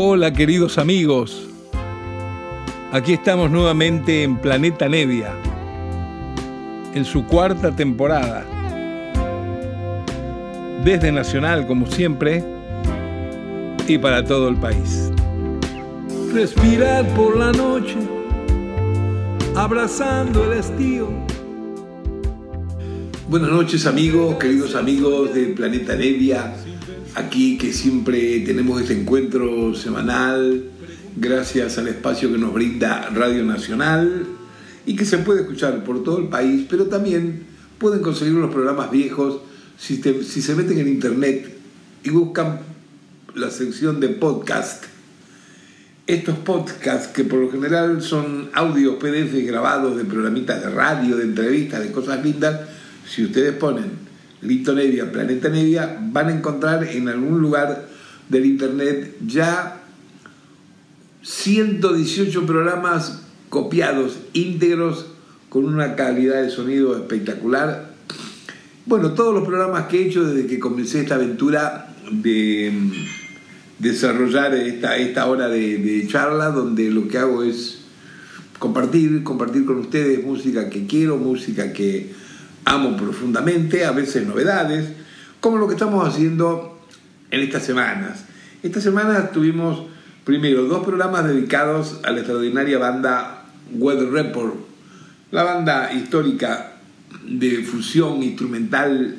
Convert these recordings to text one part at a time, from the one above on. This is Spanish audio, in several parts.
Hola queridos amigos, aquí estamos nuevamente en Planeta Nevia, en su cuarta temporada. Desde Nacional, como siempre, y para todo el país. Respirar por la noche, abrazando el estío. Buenas noches amigos, queridos amigos de Planeta Nevia aquí que siempre tenemos este encuentro semanal gracias al espacio que nos brinda Radio Nacional y que se puede escuchar por todo el país, pero también pueden conseguir los programas viejos si, se meten en internet y buscan la sección de podcast. Estos podcasts que por lo general son audios PDF grabados de programitas de radio, de entrevistas, de cosas lindas, si ustedes ponen Lito Nevia, Planeta Nevia, van a encontrar en algún lugar del internet ya 118 programas copiados, íntegros, con una calidad de sonido espectacular. Bueno, todos los programas que he hecho desde que comencé esta aventura de mm, desarrollar esta, esta hora de, de charla, donde lo que hago es compartir, compartir con ustedes música que quiero, música que amo profundamente, a veces novedades, como lo que estamos haciendo en estas semanas. Esta semana tuvimos primero dos programas dedicados a la extraordinaria banda Weather Report, la banda histórica de fusión instrumental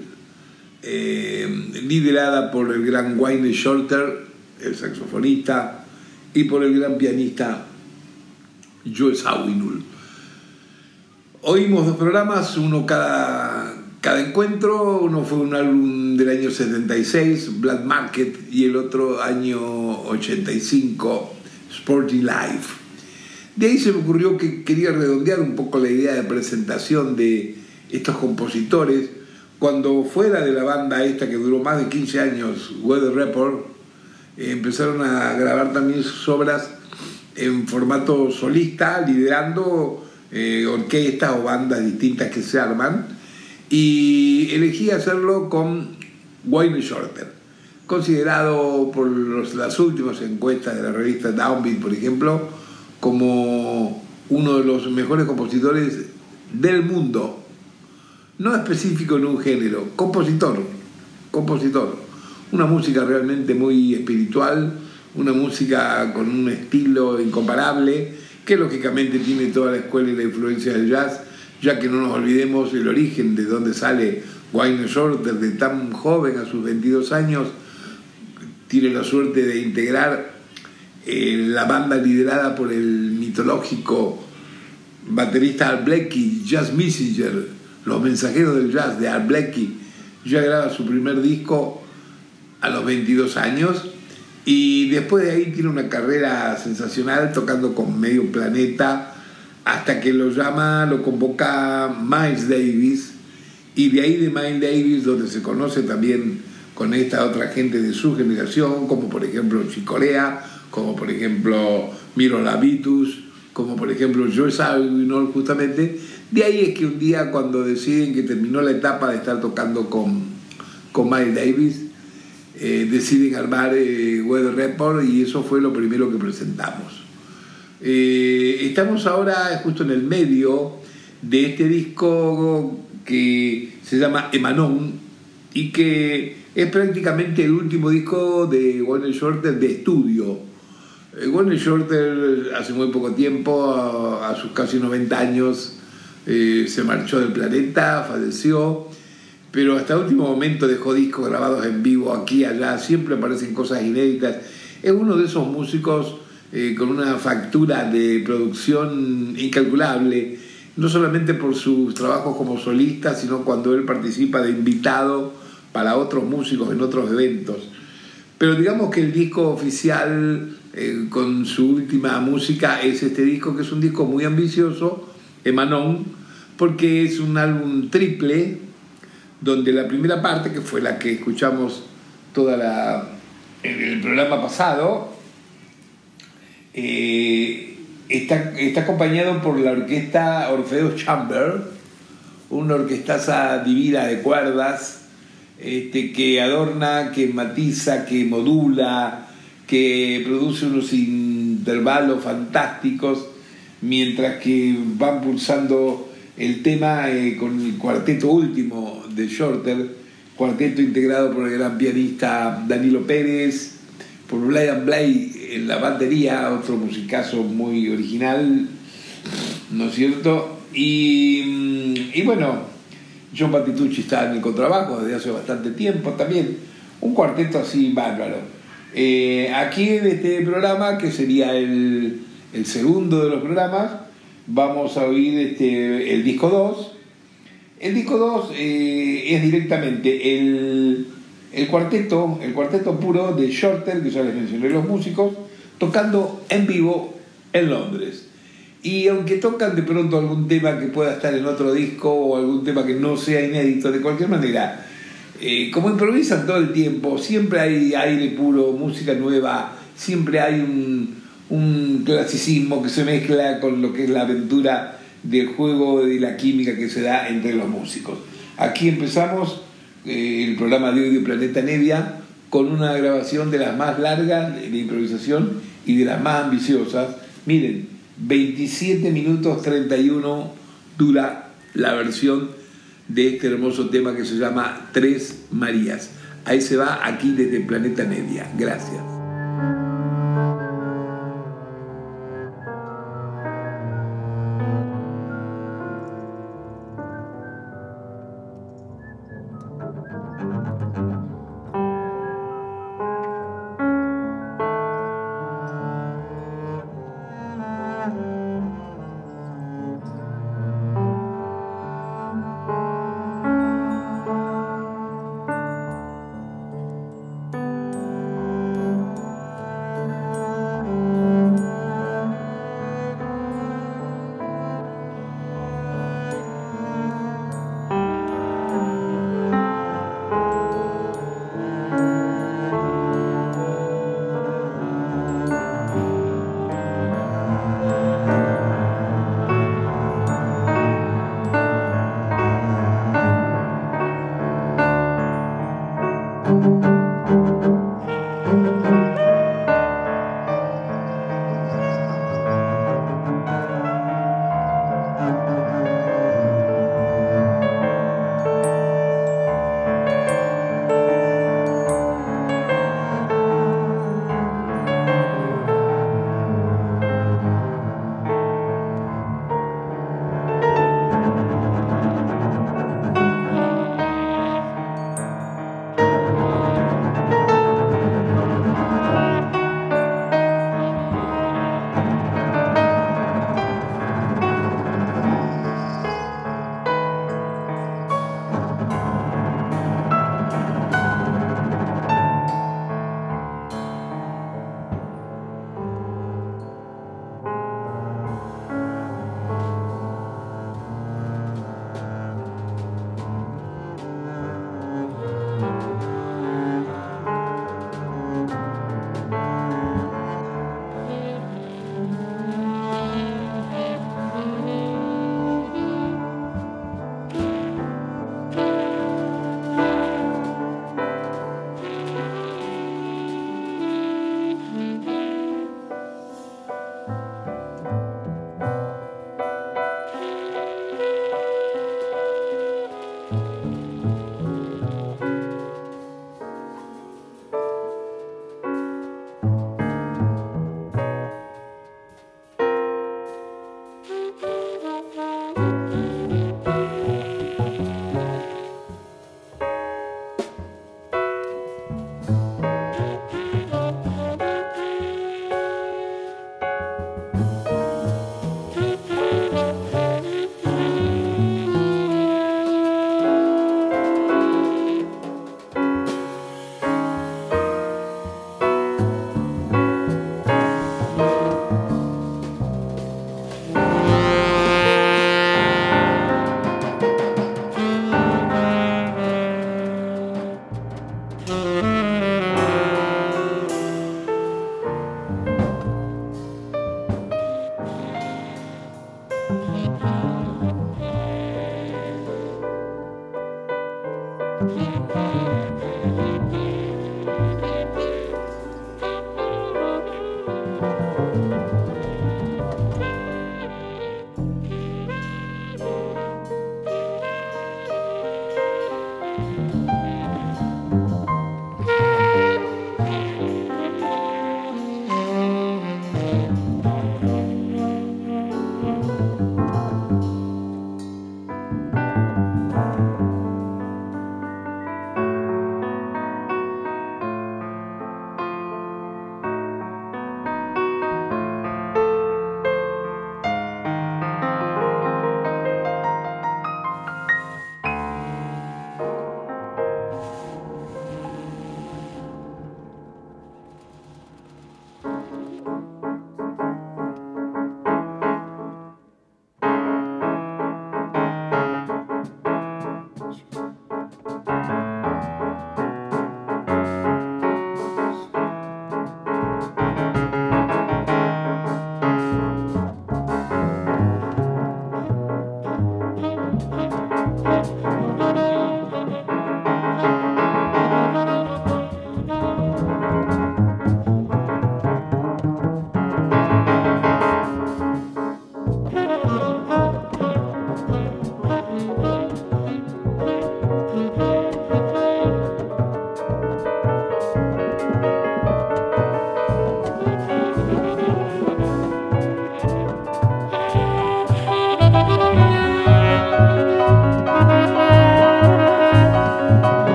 eh, liderada por el gran Wayne Shorter, el saxofonista, y por el gran pianista Joe Sawinul. Oímos dos programas, uno cada, cada encuentro, uno fue un álbum del año 76, Black Market, y el otro año 85, Sporting Life. De ahí se me ocurrió que quería redondear un poco la idea de presentación de estos compositores, cuando fuera de la banda esta que duró más de 15 años, Weather Report, eh, empezaron a grabar también sus obras en formato solista, liderando eh, orquestas o bandas distintas que se arman, y elegí hacerlo con Wayne Shorter, considerado por las últimas encuestas de la revista Downbeat, por ejemplo, como uno de los mejores compositores del mundo, no específico en un género, compositor, compositor, una música realmente muy espiritual, una música con un estilo incomparable, que lógicamente tiene toda la escuela y la influencia del jazz, ya que no nos olvidemos el origen de donde sale Wayne Shorter, de tan joven a sus 22 años, tiene la suerte de integrar eh, la banda liderada por el mitológico baterista Al Blakey, Jazz Messenger, los mensajeros del jazz de Al Blakey, ya graba su primer disco a los 22 años y después de ahí tiene una carrera sensacional tocando con medio planeta hasta que lo llama, lo convoca Miles Davis. Y de ahí de Miles Davis donde se conoce también con esta otra gente de su generación como por ejemplo Chicorea, como por ejemplo Miro Lavitus, como por ejemplo Joe Zawinul justamente, de ahí es que un día cuando deciden que terminó la etapa de estar tocando con, con Miles Davis, eh, deciden armar eh, Report y eso fue lo primero que presentamos. Eh, estamos ahora justo en el medio de este disco que se llama Emanon y que es prácticamente el último disco de Warner Shorter de estudio. Warner Shorter hace muy poco tiempo, a, a sus casi 90 años, se marchó del planeta, falleció pero hasta el último momento dejó discos grabados en vivo aquí y allá, siempre aparecen cosas inéditas. Es uno de esos músicos eh, con una factura de producción incalculable, no solamente por sus trabajos como solista, sino cuando él participa de invitado para otros músicos en otros eventos. Pero digamos que el disco oficial eh, con su última música es este disco, que es un disco muy ambicioso, Emanon, porque es un álbum triple, donde la primera parte, que fue la que escuchamos toda la, en el programa pasado, eh, está, está, acompañado por la orquesta Orfeo Chamber, una orquestaza divina de cuerdas, este, que adorna, que matiza, que modula, que produce unos intervalos fantásticos mientras que van pulsando el tema eh, con el cuarteto último de Shorter, cuarteto integrado por el gran pianista Danilo Pérez, por Brian Blay en la batería, otro musicazo muy original, ¿no es cierto? Y, mm, y bueno, John Patitucci está en el contrabajo desde hace bastante tiempo también, un cuarteto así bárbaro. Eh, aquí en este programa, que sería el, el segundo de los programas, vamos a oír este, el disco 2. El disco 2 eh, es directamente el, el, cuarteto, el cuarteto puro de Shorter, que ya les mencioné los músicos, tocando en vivo en Londres. Y aunque tocan de pronto algún tema que pueda estar en otro disco o algún tema que no sea inédito, de cualquier manera, eh, como improvisan todo el tiempo, siempre hay aire puro, música nueva, siempre hay un, un clasicismo que se mezcla con lo que es la aventura del juego y la química que se da entre los músicos. Aquí empezamos eh, el programa de de Planeta Nevia con una grabación de las más largas de improvisación y de las más ambiciosas. Miren, 27 minutos 31 dura la versión de este hermoso tema que se llama Tres Marías. Ahí se va aquí desde Planeta Nevia. Gracias.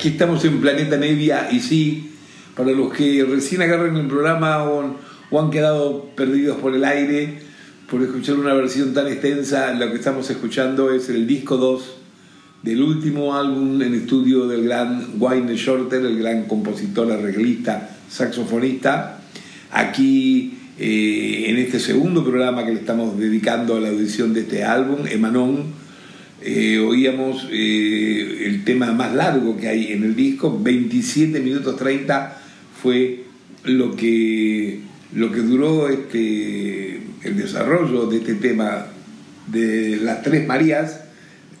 Aquí estamos en Planeta Nevia y sí, para los que recién agarran el programa o, han quedado perdidos por el aire por escuchar una versión tan extensa, lo que estamos escuchando es el disco 2 del último álbum en estudio del gran Wayne Shorter, el gran compositor, arreglista, saxofonista. Aquí eh, en este segundo programa que le estamos dedicando a la audición de este álbum, Emanon, eh, oíamos eh, el tema más largo que hay en el disco, 27 minutos 30 fue lo que, lo que duró este, el desarrollo de este tema de las tres Marías,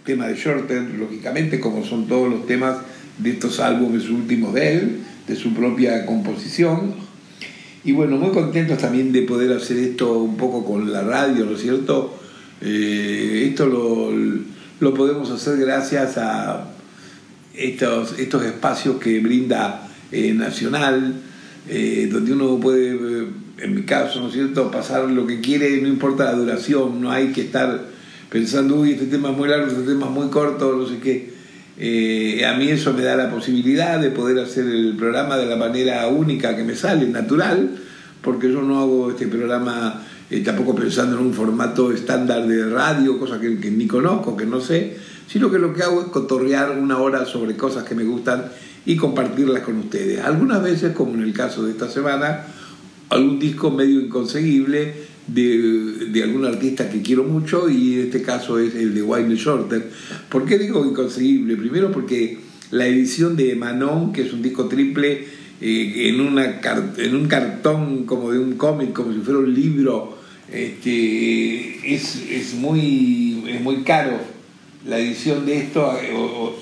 tema de Shorter, lógicamente, como son todos los temas de estos álbumes últimos de él, de su propia composición. Y bueno, muy contentos también de poder hacer esto un poco con la radio, ¿no es cierto? Eh, esto lo podemos hacer gracias a estos, estos espacios que brinda eh, Nacional, eh, donde uno puede, eh, en mi caso, ¿no es pasar lo que quiere, no importa la duración, no hay que estar pensando, uy, este tema es muy largo, este tema es muy corto, no sé qué. a mí eso me da la posibilidad de poder hacer el programa de la manera única que me sale, natural, porque yo no hago este programa eh, tampoco pensando en un formato estándar de radio, cosa que, ni conozco, que no sé, sino que lo que hago es cotorrear una hora sobre cosas que me gustan y compartirlas con ustedes. Algunas veces, como en el caso de esta semana, algún disco medio inconseguible de, de, algún artista que quiero mucho y en este caso es el de Wayne Shorter. ¿Por qué digo inconseguible? Primero porque la edición de Manon, que es un disco triple eh, en, una, en un cartón como de un cómic, como si fuera un libro este, es, es, muy, es muy caro la edición de esto,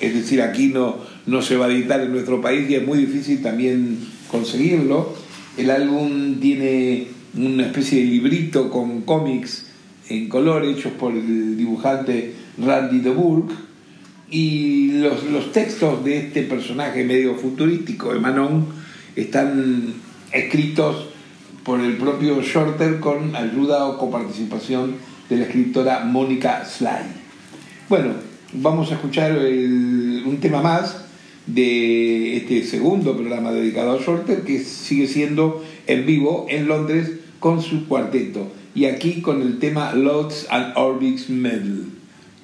es decir, aquí no, no se va a editar en nuestro país y es muy difícil también conseguirlo. El álbum tiene una especie de librito con cómics en color hechos por el dibujante Randy de Burke y los, los textos de este personaje medio futurístico de Manon están escritos por el propio Shorter con ayuda o coparticipación de la escritora Mónica Sly. Bueno, vamos a escuchar un tema más de este segundo programa dedicado a Shorter que sigue siendo en vivo en Londres con su cuarteto y aquí con el tema Lots and Orbits Medal.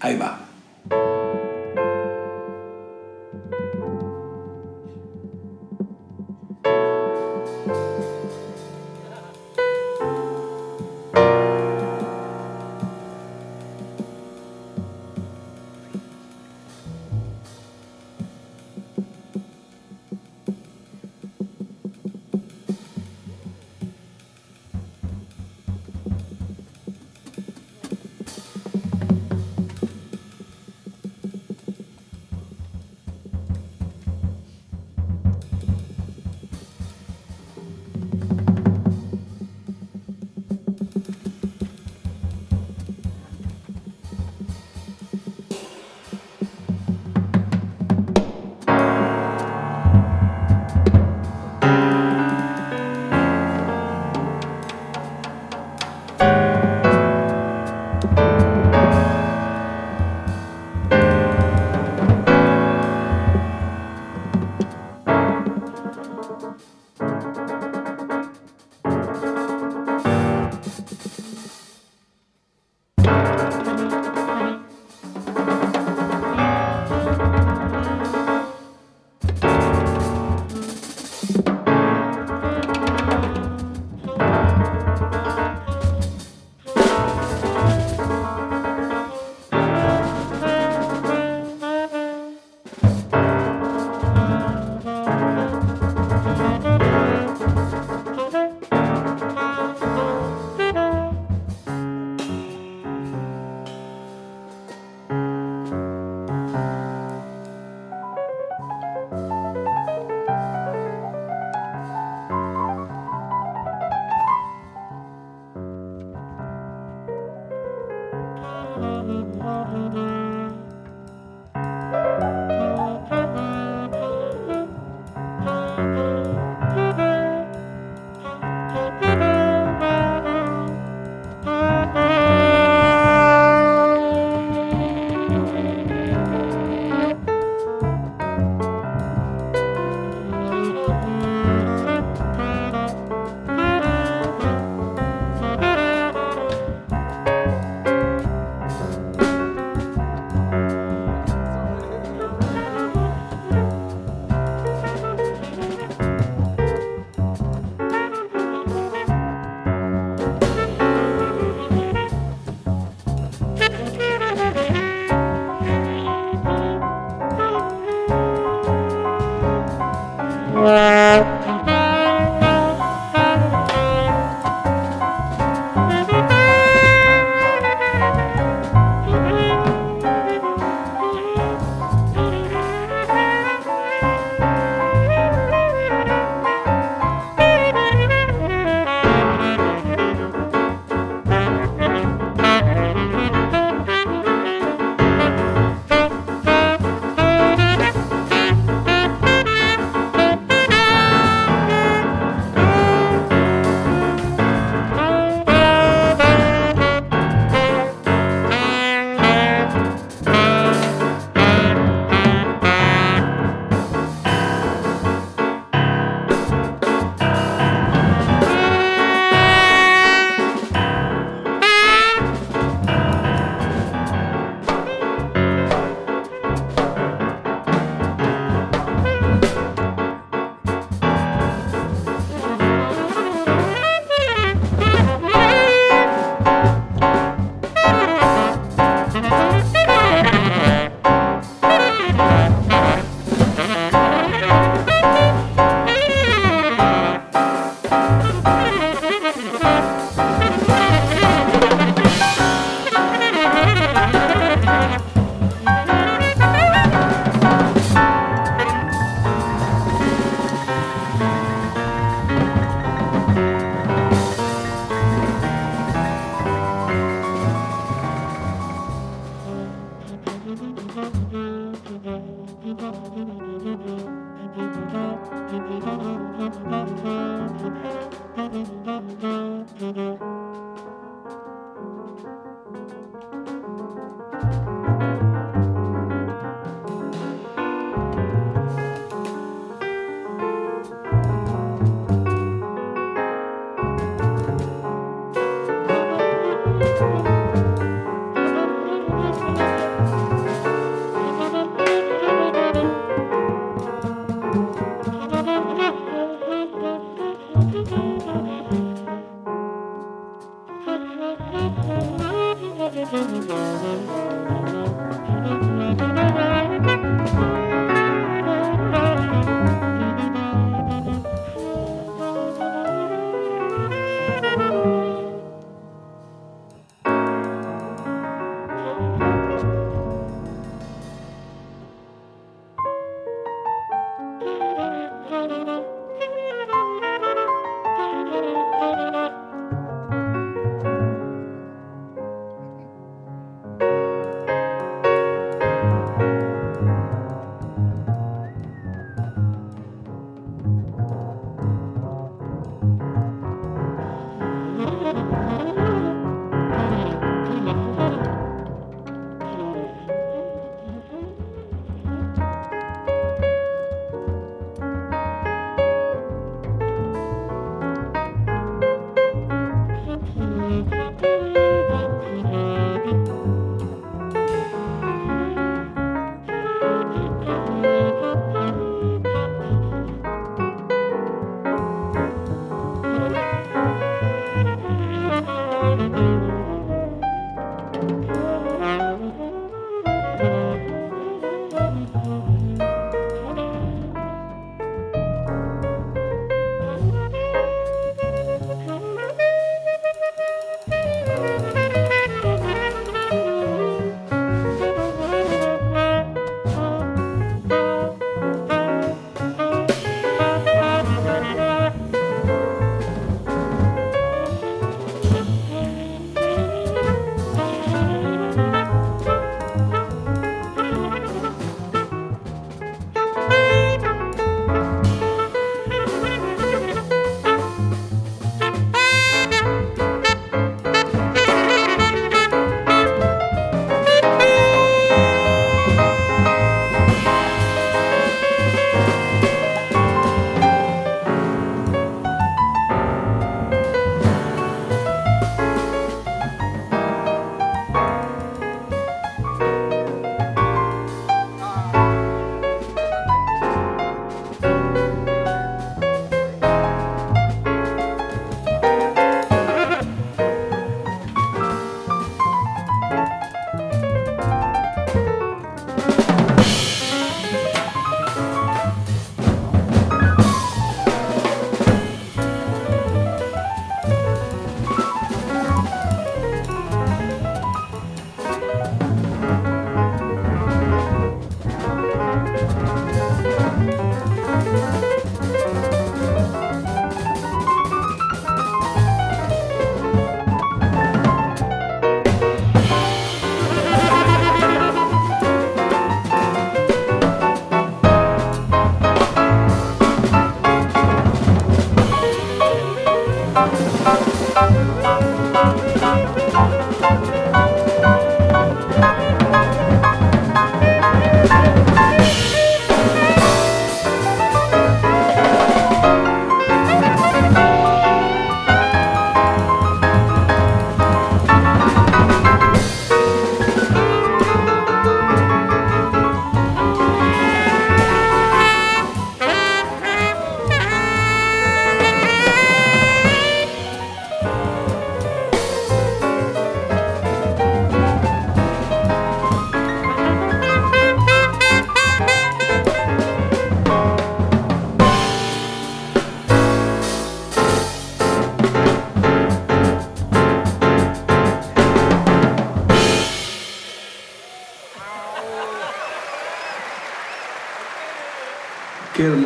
Ahí va.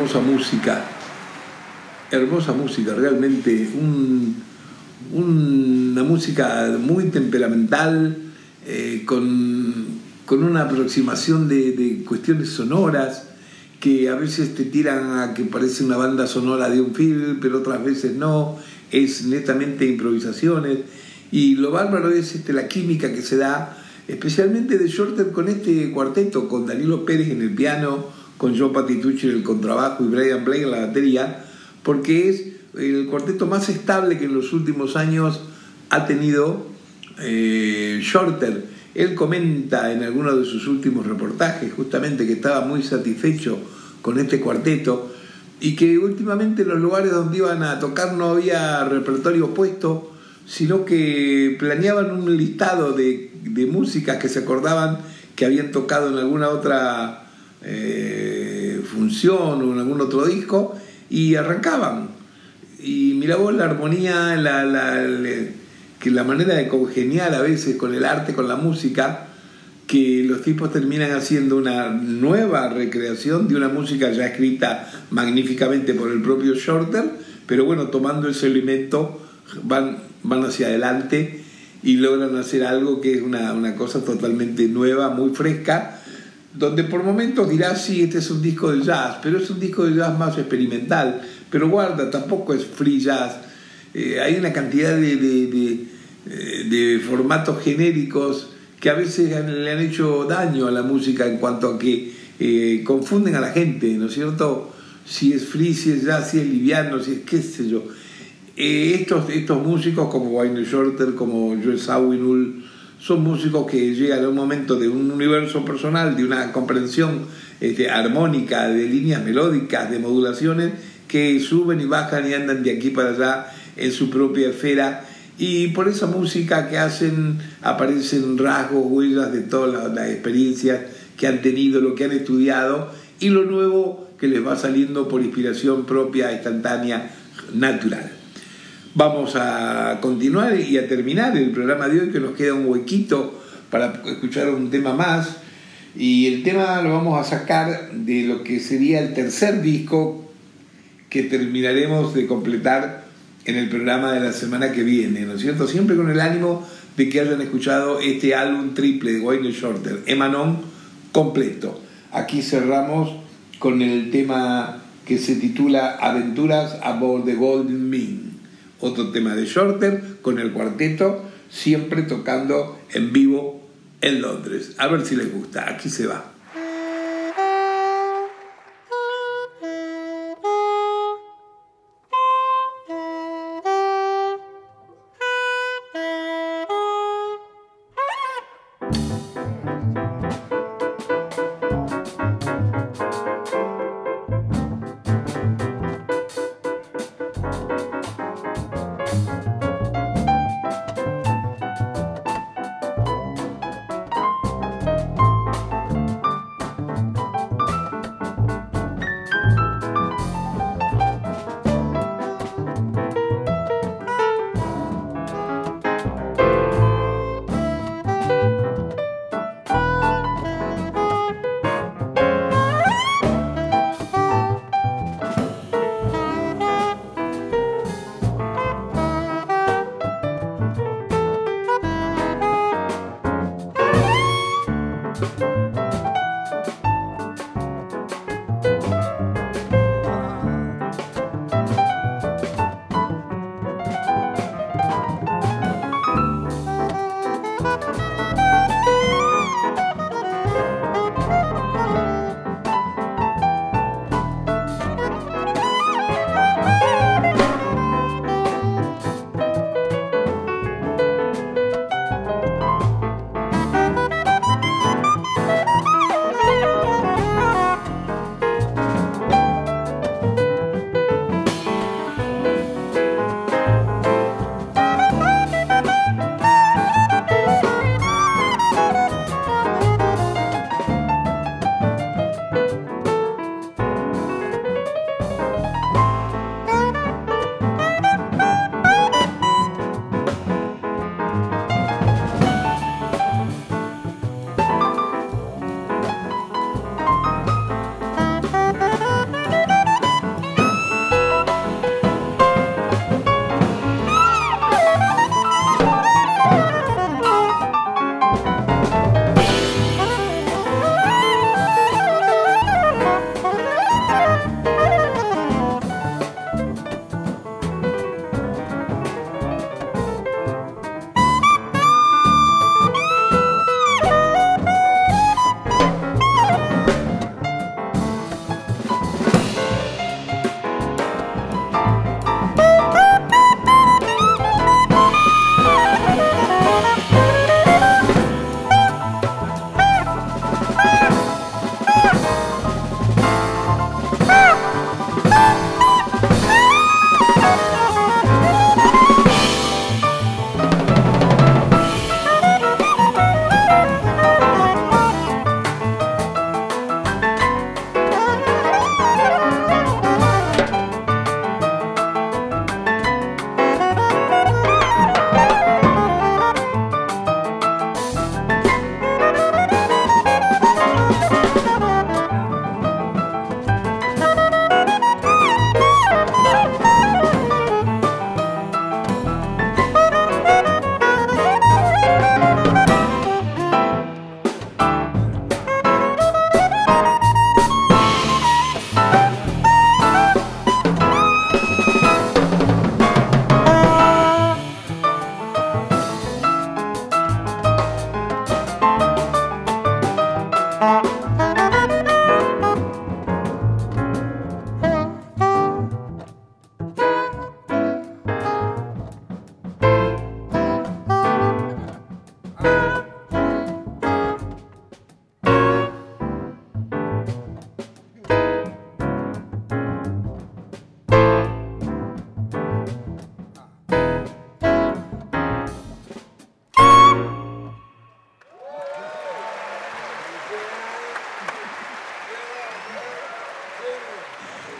Hermosa música. Hermosa música, realmente un, una música muy temperamental, eh, con, con, una aproximación de, de, cuestiones sonoras que a veces te tiran a que parece una banda sonora de un film, pero otras veces no, es netamente improvisaciones. Y lo bárbaro es este, la química que se da, especialmente de Shorter con este cuarteto, con Danilo Pérez en el piano, con Joe Patitucci en el contrabajo y Brian Blake en la batería, porque es el cuarteto más estable que en los últimos años ha tenido eh, Shorter. Él comenta en alguno de sus últimos reportajes justamente que estaba muy satisfecho con este cuarteto y que últimamente en los lugares donde iban a tocar no había repertorio puesto, sino que planeaban un listado de, de músicas que se acordaban que habían tocado en alguna otra eh, función o en algún otro disco y arrancaban. Y mira vos la armonía, la, la, que la manera de congeniar a veces con el arte, con la música, que los tipos terminan haciendo una nueva recreación de una música ya escrita magníficamente por el propio Shorter, pero bueno, tomando ese elemento van, van hacia adelante y logran hacer algo que es una, una cosa totalmente nueva, muy fresca, donde por momentos dirás, sí, este es un disco de jazz, pero es un disco de jazz más experimental. Pero guarda, tampoco es free jazz. Eh, hay una cantidad de, de, de, formatos genéricos que a veces le han hecho daño a la música en cuanto a que eh, confunden a la gente, ¿no es cierto? Si es free, si es jazz, si es liviano, si es qué sé yo. Eh, estos, estos músicos como Wayne Shorter, como Joe Sawinul, son músicos que llegan a un momento de un universo personal, de una comprensión este, armónica, de líneas melódicas, de modulaciones, que suben y bajan y andan de aquí para allá en su propia esfera. Y por esa música que hacen aparecen rasgos, huellas de todas las, experiencias que han tenido, lo que han estudiado y lo nuevo que les va saliendo por inspiración propia, instantánea, natural. Vamos a continuar y a terminar el programa de hoy, que nos queda un huequito para escuchar un tema más. Y el tema lo vamos a sacar de lo que sería el tercer disco que terminaremos de completar en el programa de la semana que viene, ¿no es cierto? Siempre con el ánimo de que hayan escuchado este álbum triple de Wayne Shorter, Emanon completo. Aquí cerramos con el tema que se titula Aventuras aboard the Golden Mean otro tema de Shorter con el cuarteto, siempre tocando en vivo en Londres. A ver si les gusta, aquí se va.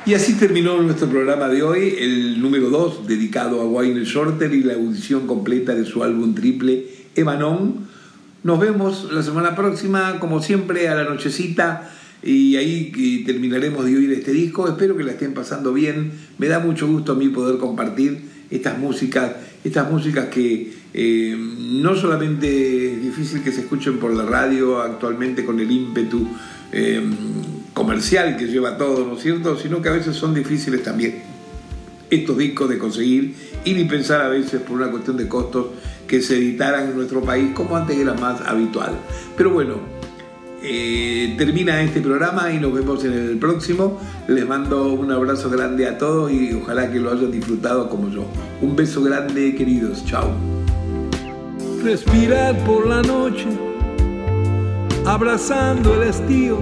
Y así terminó nuestro programa de hoy, el número 2, dedicado a Wayne Shorter y la audición completa de su álbum triple Emanon. Nos vemos la semana próxima, como siempre, a la nochecita. Y ahí terminaremos de oír este disco. Espero que la estén pasando bien. Me da mucho gusto a mí poder compartir estas músicas, estas músicas que eh, no solamente es difícil que se escuchen por la radio actualmente con el ímpetu eh, comercial que lleva todo, ¿no es cierto? Sino que a veces son difíciles también estos discos de conseguir y ni pensar a veces por una cuestión de costos que se editaran en nuestro país como antes era más habitual. Pero bueno, eh, termina este programa y nos vemos en el próximo. Les mando un abrazo grande a todos y ojalá que lo hayan disfrutado como yo. Un beso grande, queridos. Chao. Respirar por la noche, abrazando el estío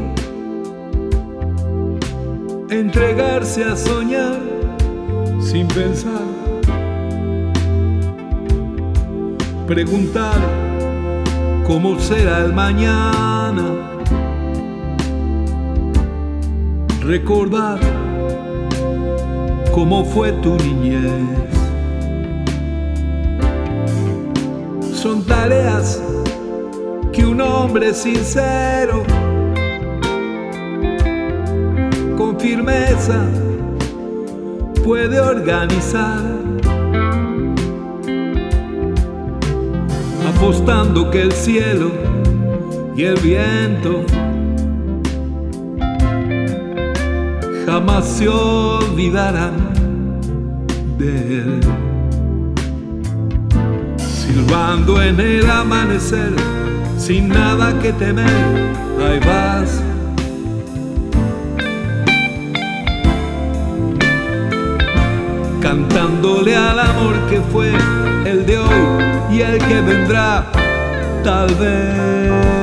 entregarse a soñar sin pensar, preguntar cómo será el mañana, recordar cómo fue tu niñez. Son tareas que un hombre sincero firmeza puede organizar, apostando que el cielo y el viento jamás se olvidarán de él. Silbando en el amanecer, sin nada que temer, ahí vas cantándole al amor que fue el de hoy y el que vendrá, tal vez.